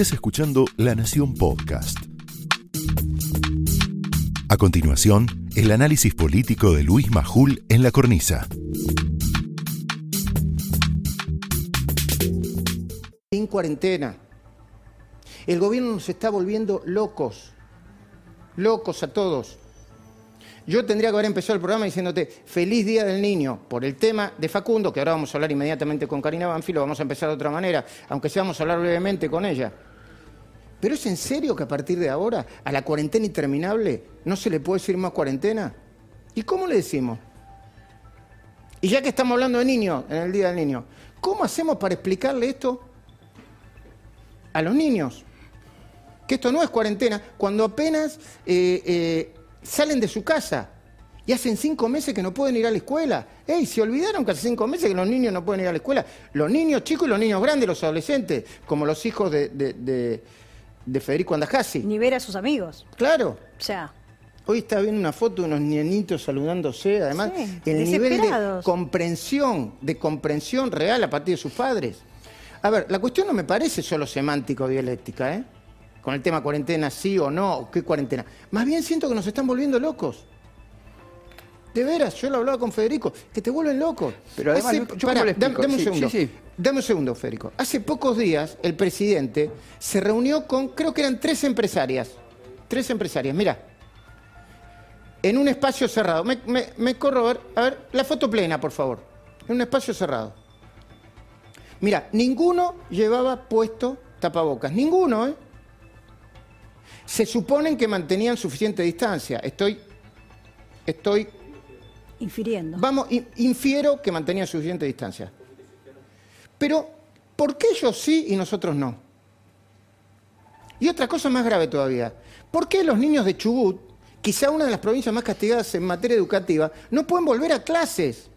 Estás escuchando La Nación Podcast. A continuación, el análisis político de Luis Majul en la cornisa. En cuarentena. El gobierno nos está volviendo locos. Locos a todos. Yo tendría que haber empezado el programa diciéndote feliz día del niño por el tema de Facundo, que ahora vamos a hablar inmediatamente con Karina Banfi, lo vamos a empezar de otra manera, aunque sea vamos a hablar brevemente con ella. ¿Pero es en serio que a partir de ahora, a la cuarentena interminable, no se le puede decir más cuarentena? ¿Y cómo le decimos? Y ya que estamos hablando de niños, en el Día del Niño, ¿cómo hacemos para explicarle esto a los niños? Que esto no es cuarentena, cuando apenas eh, eh, salen de su casa y hacen cinco meses que no pueden ir a la escuela. ¡Ey! Se olvidaron que hace cinco meses que los niños no pueden ir a la escuela. Los niños chicos y los niños grandes, los adolescentes, como los hijos de, Federico Andajasi. Ni ver a sus amigos. Claro. O sea. Hoy está viendo una foto de unos niñitos saludándose, además, el nivel de comprensión, de comprensión real a partir de sus padres. A ver, la cuestión no me parece solo semántico dialéctica, ¿eh? con el tema cuarentena, sí o no, qué cuarentena. Más bien siento que nos están volviendo locos. De veras, yo lo hablaba con Federico, que te vuelven locos. Pero además, dame, un segundo. Dame un segundo, Federico. Hace pocos días el presidente se reunió con, creo que eran tres empresarias. Tres empresarias, mira. En un espacio cerrado. Me, me corro a ver, a ver, la foto plena, por favor. En un espacio cerrado. Mira, ninguno llevaba puesto tapabocas. Ninguno, ¿eh? se suponen que mantenían suficiente distancia. Estoy, estoy... Infiriendo. Vamos, infiero que mantenían suficiente distancia. Pero, ¿por qué ellos sí y nosotros no? Y otra cosa más grave todavía. ¿Por qué los niños de Chubut, quizá una de las provincias más castigadas en materia educativa, no pueden volver a clases?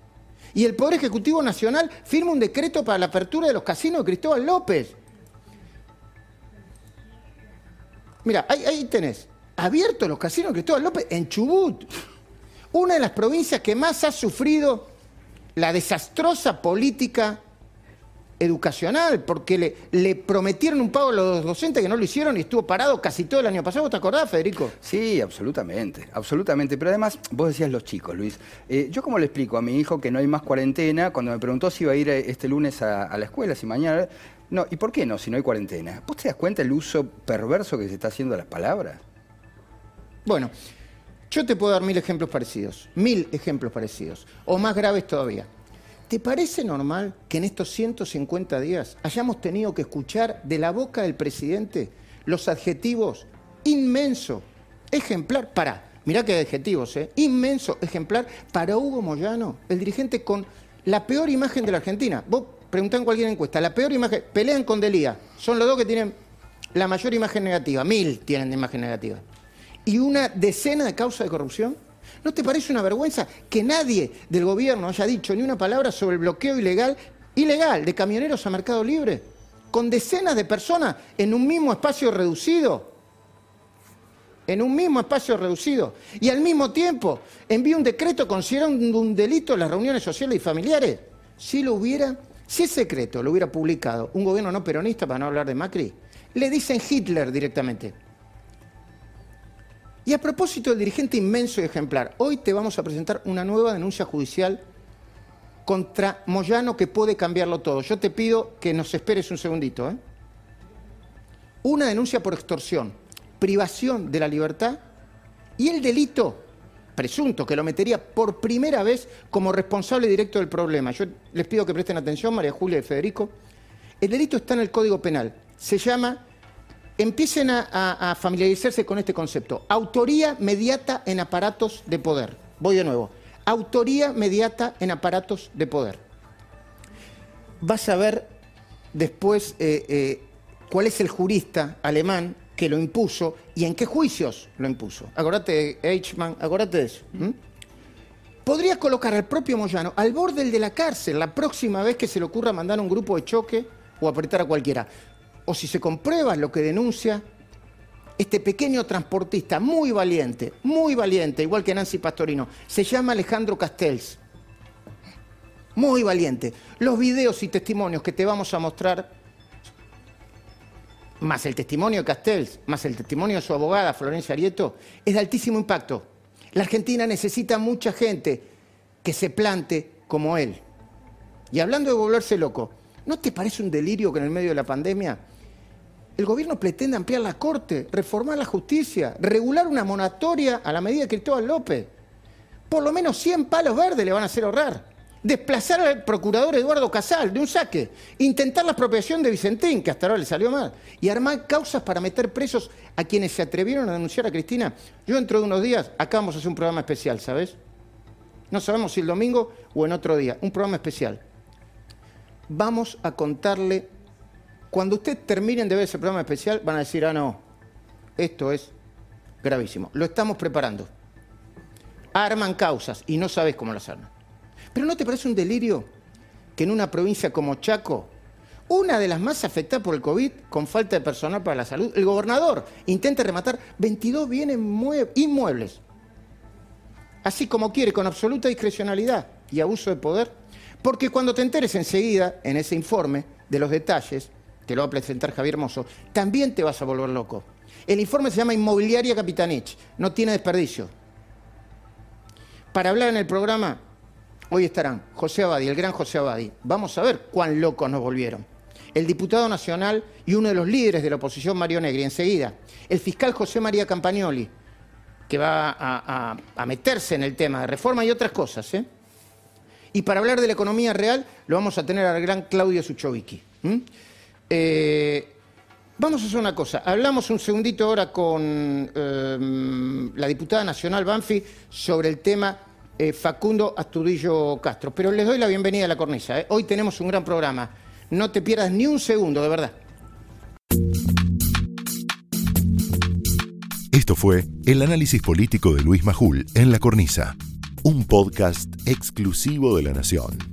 Y el Poder Ejecutivo Nacional firma un decreto para la apertura de los casinos de Cristóbal López. Mira, ahí, tenés. Abiertos los casinos de Cristóbal López en Chubut. Una de las provincias que más ha sufrido la desastrosa política educacional, porque le, le, prometieron un pago a los docentes que no lo hicieron y estuvo parado casi todo el año pasado. ¿Te acordás, Federico? Sí, absolutamente, absolutamente. Pero además, vos decías los chicos, Luis. Eh, ¿Yo cómo le explico a mi hijo que no hay más cuarentena? Cuando me preguntó si iba a ir este lunes a, a la escuela, si mañana... No, ¿y por qué no si no hay cuarentena? ¿Vos te das cuenta el uso perverso que se está haciendo de las palabras? Bueno, yo te puedo dar mil ejemplos parecidos, mil ejemplos parecidos, o más graves todavía. ¿Te parece normal que en estos 150 días hayamos tenido que escuchar de la boca del presidente los adjetivos inmenso, ejemplar, para, mirá qué adjetivos, ¿eh? inmenso, ejemplar, para Hugo Moyano, el dirigente con la peor imagen de la Argentina? Vos preguntá cualquier encuesta, la peor imagen, pelean con Delía, son los dos que tienen la mayor imagen negativa, mil tienen imagen negativa, y una decena de causas de corrupción. ¿No te parece una vergüenza que nadie del gobierno haya dicho ni una palabra sobre el bloqueo ilegal, ilegal de camioneros a Mercado Libre? Con decenas de personas en un mismo espacio reducido. En un mismo espacio reducido. Y al mismo tiempo envía un decreto considerando un delito las reuniones sociales y familiares. Si lo hubiera si ese secreto lo hubiera publicado un gobierno no peronista, para no hablar de Macri, le dicen Hitler directamente. Y a propósito del dirigente inmenso y ejemplar, hoy te vamos a presentar una nueva denuncia judicial contra Moyano que puede cambiarlo todo. Yo te pido que nos esperes un segundito. ¿eh? Una denuncia por extorsión, privación de la libertad y el delito presunto que lo metería por primera vez como responsable directo del problema. Yo les pido que presten atención, María Julia y Federico. El delito está en el Código Penal. Se llama, empiecen a, familiarizarse con este concepto, autoría mediata en aparatos de poder. Voy de nuevo, autoría mediata en aparatos de poder. Vas a ver después eh, eh, cuál es el jurista alemán que lo impuso y en qué juicios lo impuso. Acordate, Eichmann, acordate de eso. Podría colocar al propio Moyano al borde de la cárcel la próxima vez que se le ocurra mandar un grupo de choque o apretar a cualquiera. O si se comprueba lo que denuncia este pequeño transportista muy valiente, muy valiente, igual que Nancy Pastorino, se llama Alejandro Castells. Muy valiente. Los videos y testimonios que te vamos a mostrar más el testimonio de Castells, más el testimonio de su abogada, Florencia Arieto, es de altísimo impacto. La Argentina necesita mucha gente que se plante como él. Y hablando de volverse loco, ¿no te parece un delirio que en el medio de la pandemia el gobierno pretenda ampliar la Corte, reformar la justicia, regular una monatoria a la medida de Cristóbal López? Por lo menos 100 palos verdes le van a hacer ahorrar desplazar al procurador Eduardo Casal de un saque, intentar la expropiación de Vicentín, que hasta ahora le salió mal, y armar causas para meter presos a quienes se atrevieron a denunciar a Cristina. Yo dentro de unos días, acá vamos a hacer un programa especial, ¿sabes? No sabemos si el domingo o en otro día, un programa especial. Vamos a contarle, cuando ustedes terminen de ver ese programa especial, van a decir, ah, no, esto es gravísimo. Lo estamos preparando. Arman causas y no sabes cómo las arman. Pero ¿no te parece un delirio que en una provincia como Chaco, una de las más afectadas por el COVID, con falta de personal para la salud, el gobernador intente rematar 22 bienes inmuebles, así como quiere, con absoluta discrecionalidad y abuso de poder? Porque cuando te enteres enseguida, en ese informe, de los detalles, te lo va a presentar Javier Mozo, también te vas a volver loco. El informe se llama Inmobiliaria Capitanich, no tiene desperdicio. Para hablar en el programa Hoy estarán José Abadi, el gran José Abadi. Vamos a ver cuán locos nos volvieron. El diputado nacional y uno de los líderes de la oposición, Mario Negri, enseguida. El fiscal José María Campagnoli, que va a, meterse en el tema de reforma y otras cosas. ¿eh? Y para hablar de la economía real, lo vamos a tener al gran Claudio Suchovicki. Eh, vamos a hacer una cosa. Hablamos un segundito ahora con eh, la diputada nacional Banfi sobre el tema eh, Facundo Astudillo Castro. Pero les doy la bienvenida a la cornisa. ¿eh? Hoy tenemos un gran programa. No te pierdas ni un segundo, de verdad. Esto fue el análisis político de Luis Majul en La Cornisa, un podcast exclusivo de La Nación.